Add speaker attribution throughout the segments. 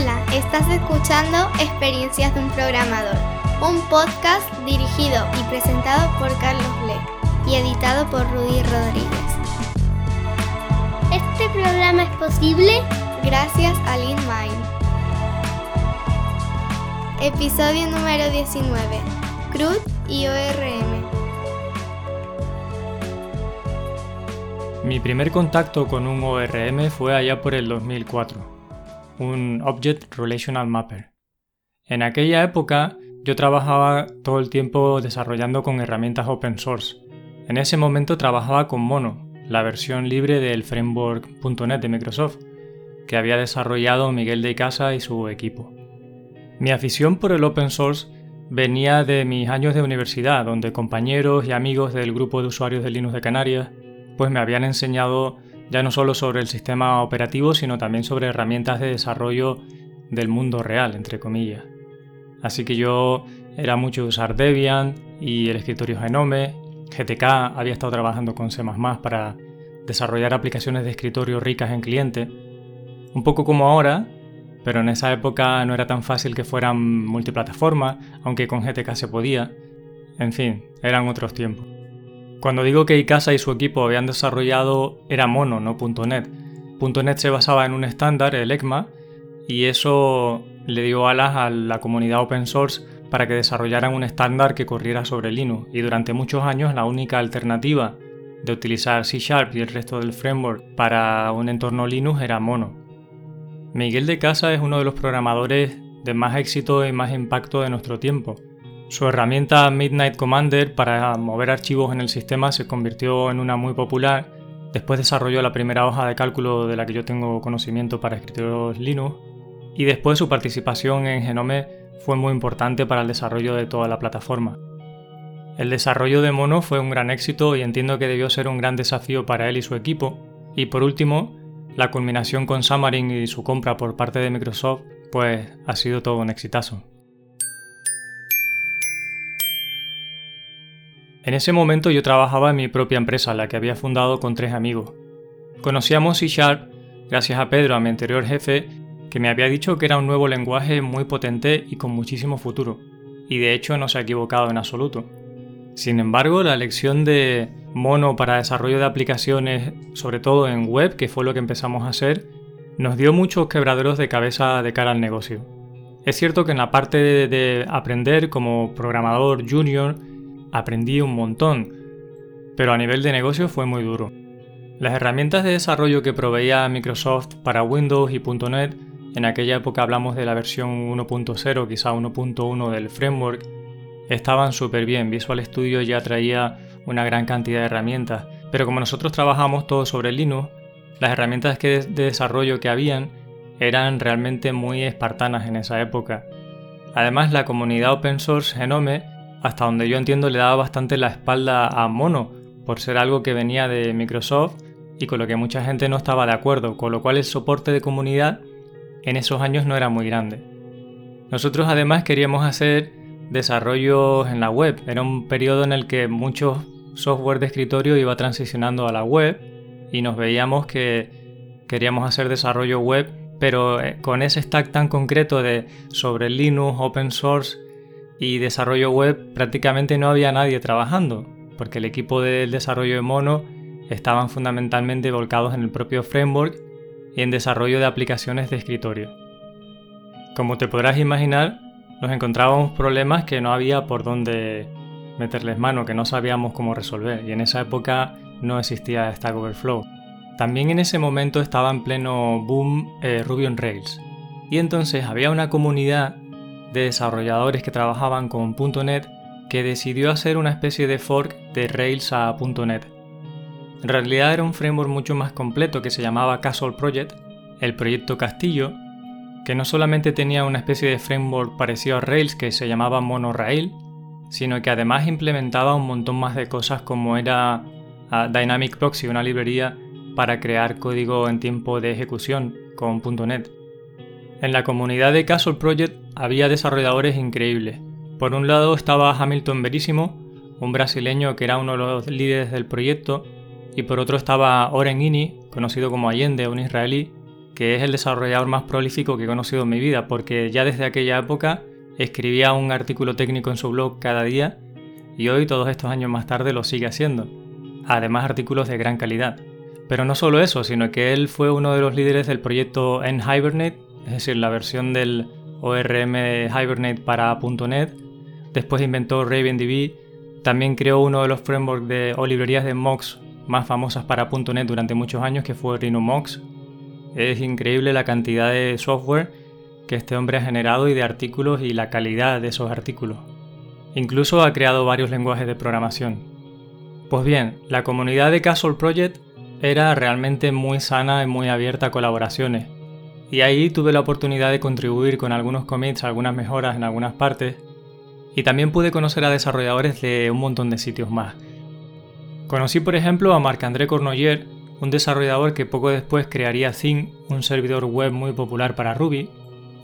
Speaker 1: Hola, estás escuchando Experiencias de un Programador, un podcast dirigido y presentado por Carlos Bleck y editado por Rudy Rodríguez.
Speaker 2: Este programa es posible
Speaker 1: gracias a LeanMind. Episodio número 19. CRUD y ORM.
Speaker 3: Mi primer contacto con un ORM fue allá por el 2004 un Object Relational Mapper. En aquella época yo trabajaba todo el tiempo desarrollando con herramientas open source. En ese momento trabajaba con Mono, la versión libre del framework.net de Microsoft, que había desarrollado Miguel de Casa y su equipo. Mi afición por el open source venía de mis años de universidad, donde compañeros y amigos del grupo de usuarios de Linux de Canarias pues me habían enseñado ya no solo sobre el sistema operativo, sino también sobre herramientas de desarrollo del mundo real, entre comillas. Así que yo era mucho usar Debian y el escritorio Genome. GTK había estado trabajando con C++ para desarrollar aplicaciones de escritorio ricas en cliente. Un poco como ahora, pero en esa época no era tan fácil que fueran multiplataforma, aunque con GTK se podía. En fin, eran otros tiempos. Cuando digo que Icasa y su equipo habían desarrollado era Mono, no .NET. .NET se basaba en un estándar, el ECMA, y eso le dio alas a la comunidad open source para que desarrollaran un estándar que corriera sobre Linux. Y durante muchos años la única alternativa de utilizar C Sharp y el resto del framework para un entorno Linux era Mono. Miguel de Casa es uno de los programadores de más éxito y más impacto de nuestro tiempo. Su herramienta Midnight Commander para mover archivos en el sistema se convirtió en una muy popular. Después desarrolló la primera hoja de cálculo de la que yo tengo conocimiento para escritorios Linux. Y después su participación en Genome fue muy importante para el desarrollo de toda la plataforma. El desarrollo de Mono fue un gran éxito y entiendo que debió ser un gran desafío para él y su equipo. Y por último, la culminación con Xamarin y su compra por parte de Microsoft, pues ha sido todo un exitazo. En ese momento yo trabajaba en mi propia empresa, la que había fundado con tres amigos. Conocíamos C Sharp gracias a Pedro, a mi anterior jefe, que me había dicho que era un nuevo lenguaje muy potente y con muchísimo futuro, y de hecho no se ha equivocado en absoluto. Sin embargo, la elección de Mono para desarrollo de aplicaciones, sobre todo en web, que fue lo que empezamos a hacer, nos dio muchos quebraderos de cabeza de cara al negocio. Es cierto que en la parte de aprender como programador junior aprendí un montón, pero a nivel de negocio fue muy duro. Las herramientas de desarrollo que proveía Microsoft para Windows y .NET, en aquella época hablamos de la versión 1.0, quizá 1.1 del framework, estaban súper bien. Visual Studio ya traía una gran cantidad de herramientas, pero como nosotros trabajamos todo sobre Linux, las herramientas de desarrollo que habían eran realmente muy espartanas en esa época. Además, la comunidad open source Genome hasta donde yo entiendo le daba bastante la espalda a Mono, por ser algo que venía de Microsoft y con lo que mucha gente no estaba de acuerdo, con lo cual el soporte de comunidad en esos años no era muy grande. Nosotros además queríamos hacer desarrollos en la web, era un periodo en el que muchos software de escritorio iba transicionando a la web y nos veíamos que queríamos hacer desarrollo web, pero eh, con ese stack tan concreto de sobre Linux, open source y desarrollo web prácticamente no había nadie trabajando, porque el equipo del desarrollo de Mono estaban fundamentalmente volcados en el propio framework y en desarrollo de aplicaciones de escritorio. Como te podrás imaginar, nos encontrábamos problemas que no había por dónde meterles mano, que no sabíamos cómo resolver, y en esa época no existía Stack Overflow. También en ese momento estaba en pleno boom eh, Ruby on Rails, y entonces había una comunidad de desarrolladores que trabajaban con .NET que decidió hacer una especie de fork de Rails a .NET. En realidad era un framework mucho más completo que se llamaba Castle Project, el proyecto Castillo, que no solamente tenía una especie de framework parecido a Rails que se llamaba Monorail, sino que además implementaba un montón más de cosas como era ah, Dynamic Proxy, una librería para crear código en tiempo de ejecución con .NET. En la comunidad de Castle Project había desarrolladores increíbles. Por un lado estaba Hamilton Verísimo, un brasileño que era uno de los líderes del proyecto, y por otro estaba Oren Ini, conocido como Allende, un israelí, que es el desarrollador más prolífico que he conocido en mi vida, porque ya desde aquella época escribía un artículo técnico en su blog cada día y hoy, todos estos años más tarde, lo sigue haciendo. Además, artículos de gran calidad. Pero no solo eso, sino que él fue uno de los líderes del proyecto NHibernate, es decir, la versión del ORM Hibernate para .NET. Después inventó RavenDB. También creó uno de los frameworks de, o librerías de Mox más famosas para .NET durante muchos años, que fue RhinoMox. Es increíble la cantidad de software que este hombre ha generado y de artículos y la calidad de esos artículos. Incluso ha creado varios lenguajes de programación. Pues bien, la comunidad de Castle Project era realmente muy sana y muy abierta a colaboraciones. Y ahí tuve la oportunidad de contribuir con algunos commits, algunas mejoras en algunas partes. Y también pude conocer a desarrolladores de un montón de sitios más. Conocí por ejemplo a Marc-André Cornoyer, un desarrollador que poco después crearía Zing, un servidor web muy popular para Ruby,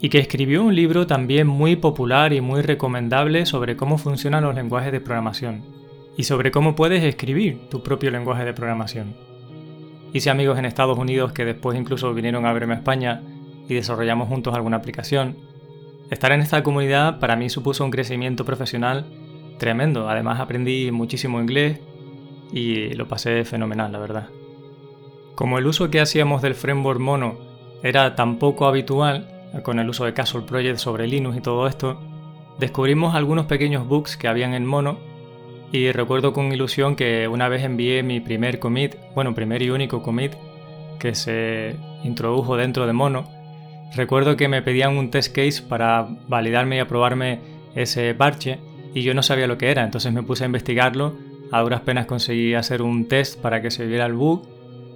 Speaker 3: y que escribió un libro también muy popular y muy recomendable sobre cómo funcionan los lenguajes de programación, y sobre cómo puedes escribir tu propio lenguaje de programación. Hice amigos en Estados Unidos que después incluso vinieron a verme a España y desarrollamos juntos alguna aplicación. Estar en esta comunidad para mí supuso un crecimiento profesional tremendo, además aprendí muchísimo inglés y lo pasé fenomenal, la verdad. Como el uso que hacíamos del framework mono era tan poco habitual, con el uso de Castle Project sobre Linux y todo esto, descubrimos algunos pequeños bugs que habían en mono y recuerdo con ilusión que una vez envié mi primer commit, bueno, primer y único commit que se introdujo dentro de mono. Recuerdo que me pedían un test case para validarme y aprobarme ese parche y yo no sabía lo que era, entonces me puse a investigarlo. A duras penas conseguí hacer un test para que se viera el bug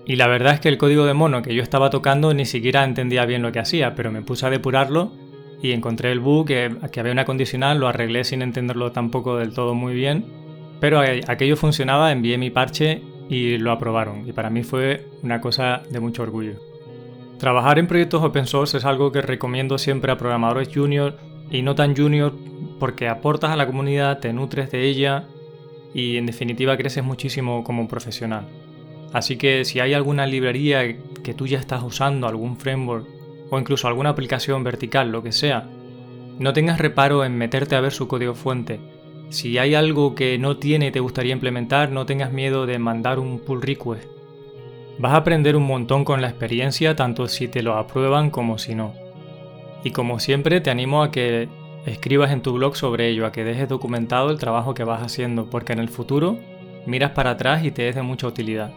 Speaker 3: y la verdad es que el código de mono que yo estaba tocando ni siquiera entendía bien lo que hacía, pero me puse a depurarlo y encontré el bug, que, había una condicional, lo arreglé sin entenderlo tampoco del todo muy bien, pero aquello funcionaba, envié mi parche y lo aprobaron, y para mí fue una cosa de mucho orgullo. Trabajar en proyectos open source es algo que recomiendo siempre a programadores junior y no tan junior porque aportas a la comunidad, te nutres de ella y en definitiva creces muchísimo como profesional. Así que si hay alguna librería que tú ya estás usando, algún framework o incluso alguna aplicación vertical, lo que sea, no tengas reparo en meterte a ver su código fuente. Si hay algo que no tiene y te gustaría implementar, no tengas miedo de mandar un pull request. Vas a aprender un montón con la experiencia, tanto si te lo aprueban como si no. Y como siempre, te animo a que escribas en tu blog sobre ello, a que dejes documentado el trabajo que vas haciendo, porque en el futuro miras para atrás y te es de mucha utilidad.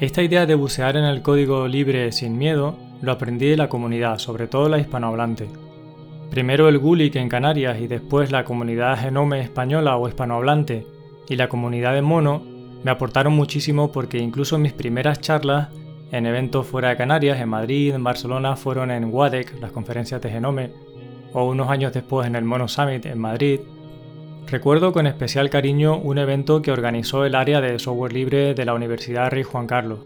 Speaker 3: Esta idea de bucear en el código libre sin miedo lo aprendí de la comunidad, sobre todo la hispanohablante. Primero el Gulic en Canarias y después la comunidad Genome española o hispanohablante y la comunidad de Mono me aportaron muchísimo porque incluso mis primeras charlas en eventos fuera de Canarias, en Madrid, en Barcelona, fueron en WADEC, las conferencias de Genome, o unos años después en el Mono Summit en Madrid, Recuerdo con especial cariño un evento que organizó el área de software libre de la Universidad Rey Juan Carlos.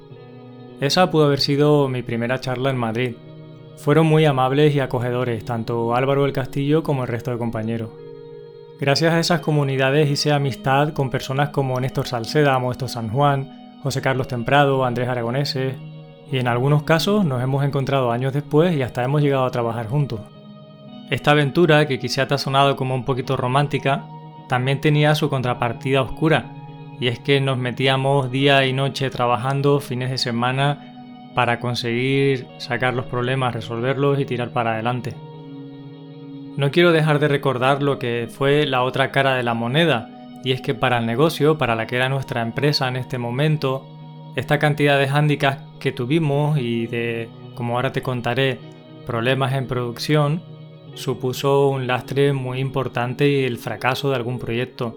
Speaker 3: Esa pudo haber sido mi primera charla en Madrid. Fueron muy amables y acogedores, tanto Álvaro del Castillo como el resto de compañeros. Gracias a esas comunidades hice amistad con personas como Néstor Salceda, Modesto San Juan, José Carlos Temprado, Andrés Aragoneses, y en algunos casos nos hemos encontrado años después y hasta hemos llegado a trabajar juntos. Esta aventura, que quizá te ha sonado como un poquito romántica, también tenía su contrapartida oscura, y es que nos metíamos día y noche trabajando fines de semana para conseguir sacar los problemas, resolverlos y tirar para adelante. No quiero dejar de recordar lo que fue la otra cara de la moneda, y es que para el negocio, para la que era nuestra empresa en este momento, esta cantidad de hándicaps que tuvimos y de, como ahora te contaré, problemas en producción, supuso un lastre muy importante y el fracaso de algún proyecto.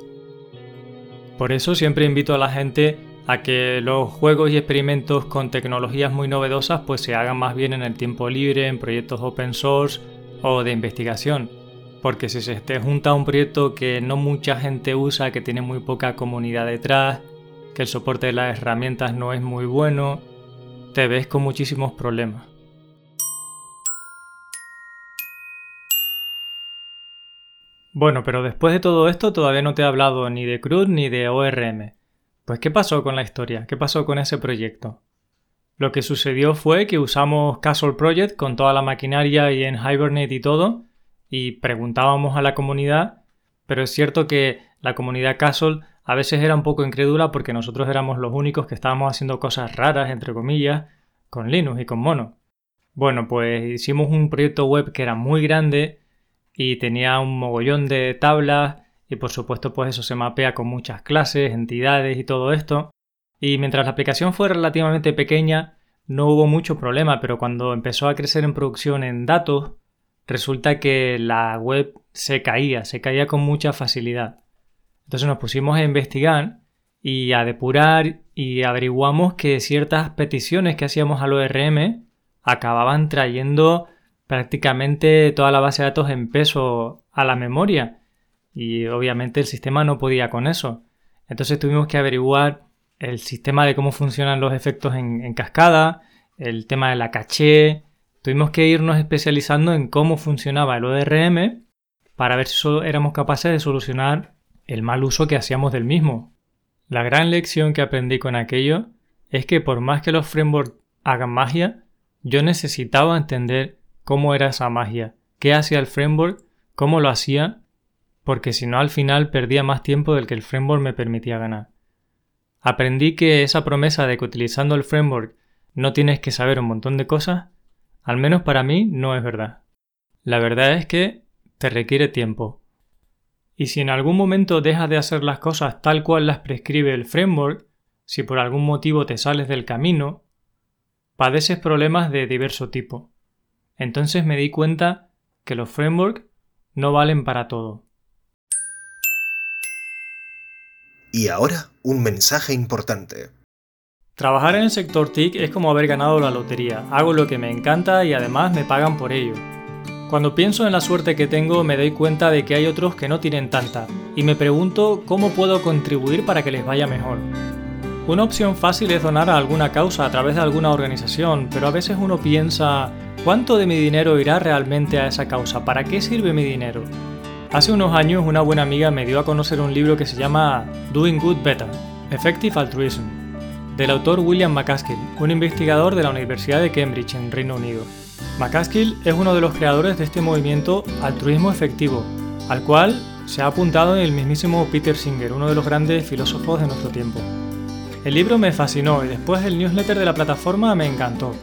Speaker 3: Por eso siempre invito a la gente a que los juegos y experimentos con tecnologías muy novedosas pues se hagan más bien en el tiempo libre, en proyectos open source o de investigación. Porque si se te junta un proyecto que no mucha gente usa, que tiene muy poca comunidad detrás, que el soporte de las herramientas no es muy bueno, te ves con muchísimos problemas. Bueno, pero después de todo esto todavía no te he hablado ni de CRUD ni de ORM. Pues ¿qué pasó con la historia? ¿Qué pasó con ese proyecto? Lo que sucedió fue que usamos Castle Project con toda la maquinaria y en Hibernate y todo, y preguntábamos a la comunidad, pero es cierto que la comunidad Castle a veces era un poco incrédula porque nosotros éramos los únicos que estábamos haciendo cosas raras, entre comillas, con Linux y con Mono. Bueno, pues hicimos un proyecto web que era muy grande y tenía un mogollón de tablas y por supuesto pues eso se mapea con muchas clases, entidades y todo esto. Y mientras la aplicación fue relativamente pequeña, no hubo mucho problema, pero cuando empezó a crecer en producción en datos, resulta que la web se caía, se caía con mucha facilidad. Entonces nos pusimos a investigar y a depurar y averiguamos que ciertas peticiones que hacíamos al ORM acababan trayendo prácticamente toda la base de datos en peso a la memoria y obviamente el sistema no podía con eso. Entonces tuvimos que averiguar el sistema de cómo funcionan los efectos en, cascada, el tema de la caché. Tuvimos que irnos especializando en cómo funcionaba el ORM para ver si éramos capaces de solucionar el mal uso que hacíamos del mismo. La gran lección que aprendí con aquello es que por más que los frameworks hagan magia, yo necesitaba entender cómo era esa magia, qué hacía el framework, cómo lo hacía, porque si no al final perdía más tiempo del que el framework me permitía ganar. Aprendí que esa promesa de que utilizando el framework no tienes que saber un montón de cosas, al menos para mí no es verdad. La verdad es que te requiere tiempo. Y si en algún momento dejas de hacer las cosas tal cual las prescribe el framework, si por algún motivo te sales del camino, padeces problemas de diverso tipo. Entonces me di cuenta que los frameworks no valen para todo.
Speaker 4: Y ahora, un mensaje importante.
Speaker 3: Trabajar en el sector TIC es como haber ganado la lotería. Hago lo que me encanta y además me pagan por ello. Cuando pienso en la suerte que tengo me doy cuenta de que hay otros que no tienen tanta y me pregunto cómo puedo contribuir para que les vaya mejor. Una opción fácil es donar a alguna causa a través de alguna organización, pero a veces uno piensa, ¿cuánto de mi dinero irá realmente a esa causa? ¿Para qué sirve mi dinero? Hace unos años una buena amiga me dio a conocer un libro que se llama Doing Good Better, Effective Altruism, del autor William McCaskill, un investigador de la Universidad de Cambridge en Reino Unido. McCaskill es uno de los creadores de este movimiento altruismo efectivo, al cual se ha apuntado el mismísimo Peter Singer, uno de los grandes filósofos de nuestro tiempo. El libro me fascinó y después el newsletter de la plataforma me encantó.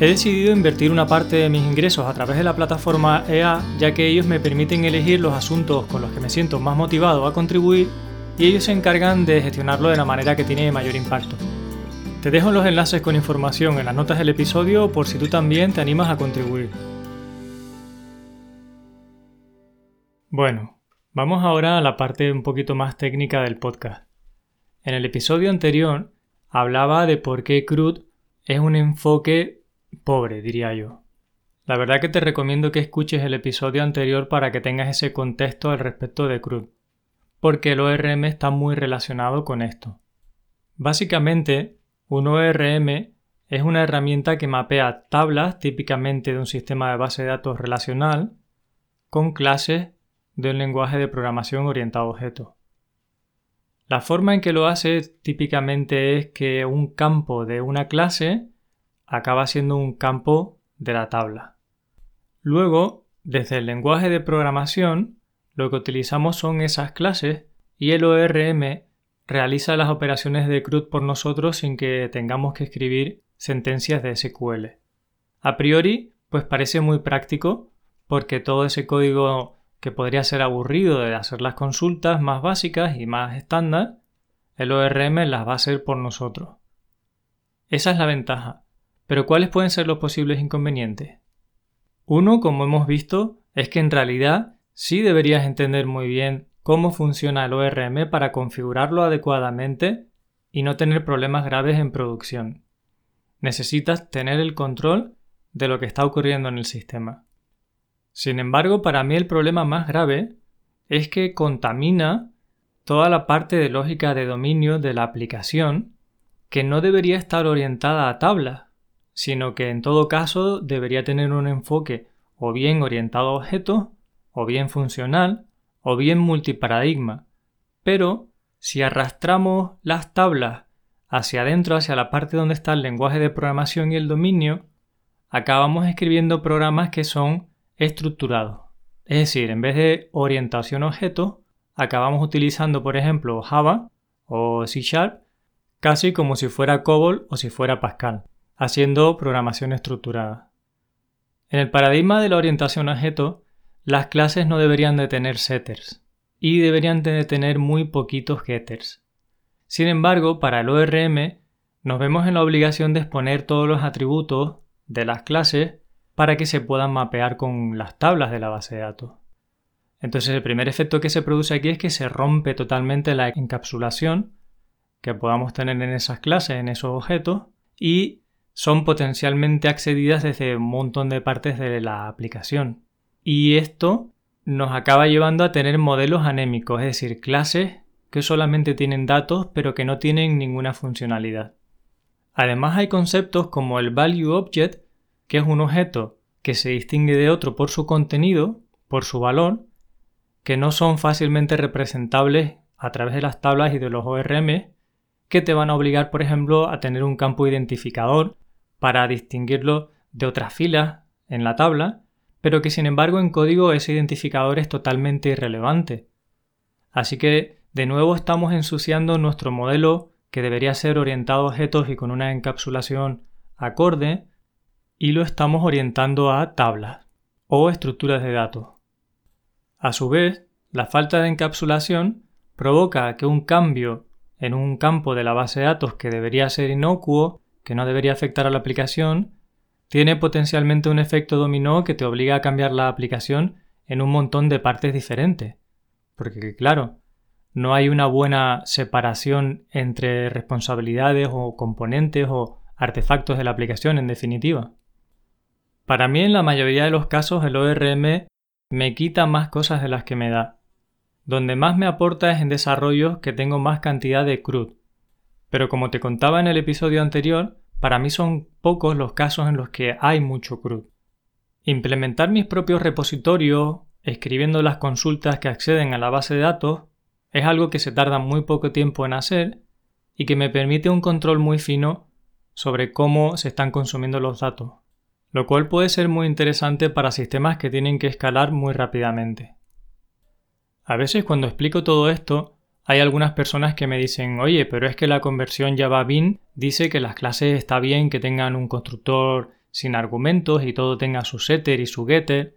Speaker 3: He decidido invertir una parte de mis ingresos a través de la plataforma EA ya que ellos me permiten elegir los asuntos con los que me siento más motivado a contribuir y ellos se encargan de gestionarlo de la manera que tiene mayor impacto. Te dejo los enlaces con información en las notas del episodio por si tú también te animas a contribuir. Bueno, vamos ahora a la parte un poquito más técnica del podcast. En el episodio anterior hablaba de por qué CRUD es un enfoque pobre, diría yo. La verdad que te recomiendo que escuches el episodio anterior para que tengas ese contexto al respecto de CRUD, porque el ORM está muy relacionado con esto. Básicamente, un ORM es una herramienta que mapea tablas típicamente de un sistema de base de datos relacional con clases de un lenguaje de programación orientado a objetos. La forma en que lo hace típicamente es que un campo de una clase acaba siendo un campo de la tabla. Luego, desde el lenguaje de programación, lo que utilizamos son esas clases y el ORM realiza las operaciones de CRUD por nosotros sin que tengamos que escribir sentencias de SQL. A priori, pues parece muy práctico porque todo ese código que podría ser aburrido de hacer las consultas más básicas y más estándar, el ORM las va a hacer por nosotros. Esa es la ventaja. Pero ¿cuáles pueden ser los posibles inconvenientes? Uno, como hemos visto, es que en realidad sí deberías entender muy bien cómo funciona el ORM para configurarlo adecuadamente y no tener problemas graves en producción. Necesitas tener el control de lo que está ocurriendo en el sistema. Sin embargo, para mí el problema más grave es que contamina toda la parte de lógica de dominio de la aplicación que no debería estar orientada a tablas, sino que en todo caso debería tener un enfoque o bien orientado a objetos, o bien funcional, o bien multiparadigma. Pero si arrastramos las tablas hacia adentro, hacia la parte donde está el lenguaje de programación y el dominio, acabamos escribiendo programas que son estructurados. Es decir, en vez de orientación objeto, acabamos utilizando, por ejemplo, Java o C Sharp, casi como si fuera COBOL o si fuera Pascal, haciendo programación estructurada. En el paradigma de la orientación objeto, las clases no deberían de tener setters y deberían de tener muy poquitos getters. Sin embargo, para el ORM nos vemos en la obligación de exponer todos los atributos de las clases para que se puedan mapear con las tablas de la base de datos. Entonces el primer efecto que se produce aquí es que se rompe totalmente la encapsulación que podamos tener en esas clases, en esos objetos, y son potencialmente accedidas desde un montón de partes de la aplicación. Y esto nos acaba llevando a tener modelos anémicos, es decir, clases que solamente tienen datos pero que no tienen ninguna funcionalidad. Además hay conceptos como el value object, que es un objeto que se distingue de otro por su contenido, por su valor, que no son fácilmente representables a través de las tablas y de los ORM, que te van a obligar, por ejemplo, a tener un campo identificador para distinguirlo de otras filas en la tabla, pero que sin embargo en código ese identificador es totalmente irrelevante. Así que de nuevo estamos ensuciando nuestro modelo que debería ser orientado a objetos y con una encapsulación acorde, y lo estamos orientando a tablas o estructuras de datos. A su vez, la falta de encapsulación provoca que un cambio en un campo de la base de datos que debería ser inocuo, que no debería afectar a la aplicación, tiene potencialmente un efecto dominó que te obliga a cambiar la aplicación en un montón de partes diferentes. Porque claro, no hay una buena separación entre responsabilidades o componentes o artefactos de la aplicación en definitiva. Para mí en la mayoría de los casos el ORM me quita más cosas de las que me da. Donde más me aporta es en desarrollos que tengo más cantidad de CRUD. Pero como te contaba en el episodio anterior, para mí son pocos los casos en los que hay mucho CRUD. Implementar mis propios repositorios, escribiendo las consultas que acceden a la base de datos, es algo que se tarda muy poco tiempo en hacer y que me permite un control muy fino sobre cómo se están consumiendo los datos, lo cual puede ser muy interesante para sistemas que tienen que escalar muy rápidamente. A veces cuando explico todo esto, hay algunas personas que me dicen, oye, pero es que la conversión Java Bean dice que las clases está bien que tengan un constructor sin argumentos y todo tenga su setter y su getter.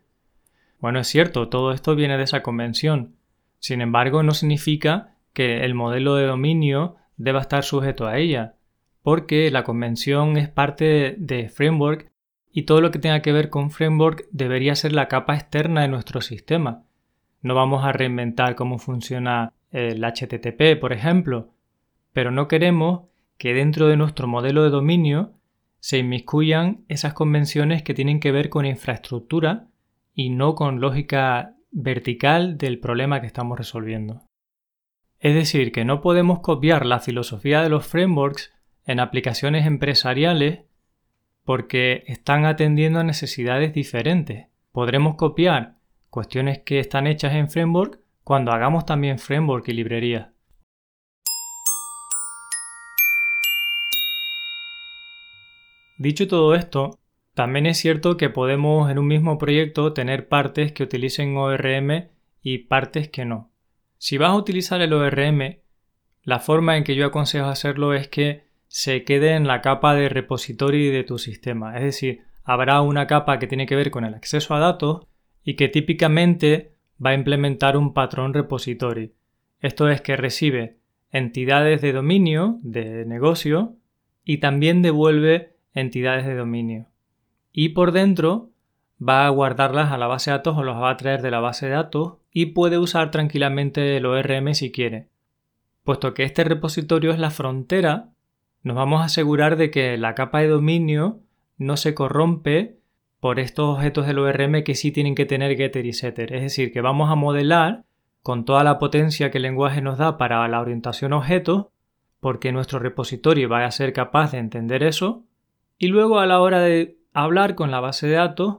Speaker 3: Bueno, es cierto, todo esto viene de esa convención. Sin embargo, no significa que el modelo de dominio deba estar sujeto a ella, porque la convención es parte de framework y todo lo que tenga que ver con framework debería ser la capa externa de nuestro sistema. No vamos a reinventar cómo funciona el HTTP, por ejemplo, pero no queremos que dentro de nuestro modelo de dominio se inmiscuyan esas convenciones que tienen que ver con infraestructura y no con lógica vertical del problema que estamos resolviendo. Es decir, que no podemos copiar la filosofía de los frameworks en aplicaciones empresariales porque están atendiendo a necesidades diferentes. Podremos copiar cuestiones que están hechas en framework cuando hagamos también framework y librería. Dicho todo esto, también es cierto que podemos en un mismo proyecto tener partes que utilicen ORM y partes que no. Si vas a utilizar el ORM, la forma en que yo aconsejo hacerlo es que se quede en la capa de repository de tu sistema. Es decir, habrá una capa que tiene que ver con el acceso a datos y que típicamente va a implementar un patrón repository. Esto es que recibe entidades de dominio, de negocio, y también devuelve entidades de dominio. Y por dentro va a guardarlas a la base de datos o las va a traer de la base de datos y puede usar tranquilamente el ORM si quiere. Puesto que este repositorio es la frontera, nos vamos a asegurar de que la capa de dominio no se corrompe por estos objetos del ORM que sí tienen que tener getter y setter. Es decir, que vamos a modelar con toda la potencia que el lenguaje nos da para la orientación objeto, porque nuestro repositorio va a ser capaz de entender eso, y luego a la hora de hablar con la base de datos,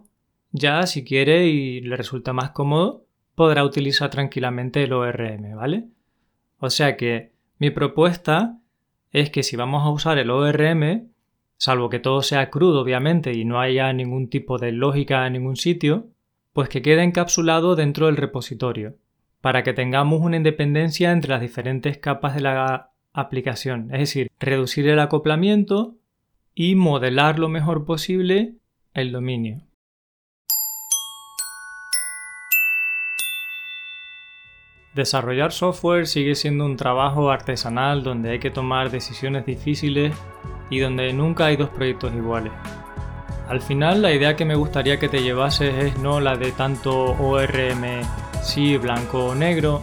Speaker 3: ya si quiere y le resulta más cómodo, podrá utilizar tranquilamente el ORM, ¿vale? O sea que mi propuesta es que si vamos a usar el ORM, salvo que todo sea crudo obviamente y no haya ningún tipo de lógica en ningún sitio, pues que quede encapsulado dentro del repositorio, para que tengamos una independencia entre las diferentes capas de la aplicación, es decir, reducir el acoplamiento y modelar lo mejor posible el dominio. Desarrollar software sigue siendo un trabajo artesanal donde hay que tomar decisiones difíciles y donde nunca hay dos proyectos iguales. Al final la idea que me gustaría que te llevases es no la de tanto ORM sí blanco o negro,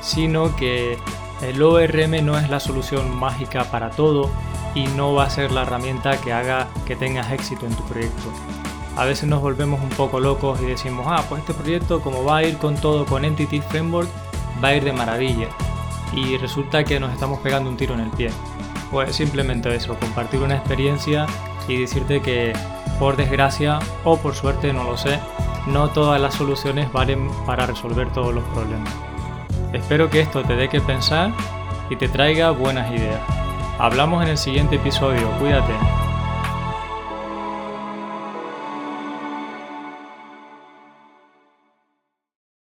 Speaker 3: sino que el ORM no es la solución mágica para todo y no va a ser la herramienta que haga que tengas éxito en tu proyecto. A veces nos volvemos un poco locos y decimos, ah, pues este proyecto como va a ir con todo con Entity Framework, va a ir de maravilla. Y resulta que nos estamos pegando un tiro en el pie. Pues simplemente eso, compartir una experiencia y decirte que por desgracia o por suerte, no lo sé, no todas las soluciones valen para resolver todos los problemas. Espero que esto te dé que pensar y te traiga buenas ideas. Hablamos en el siguiente episodio, cuídate.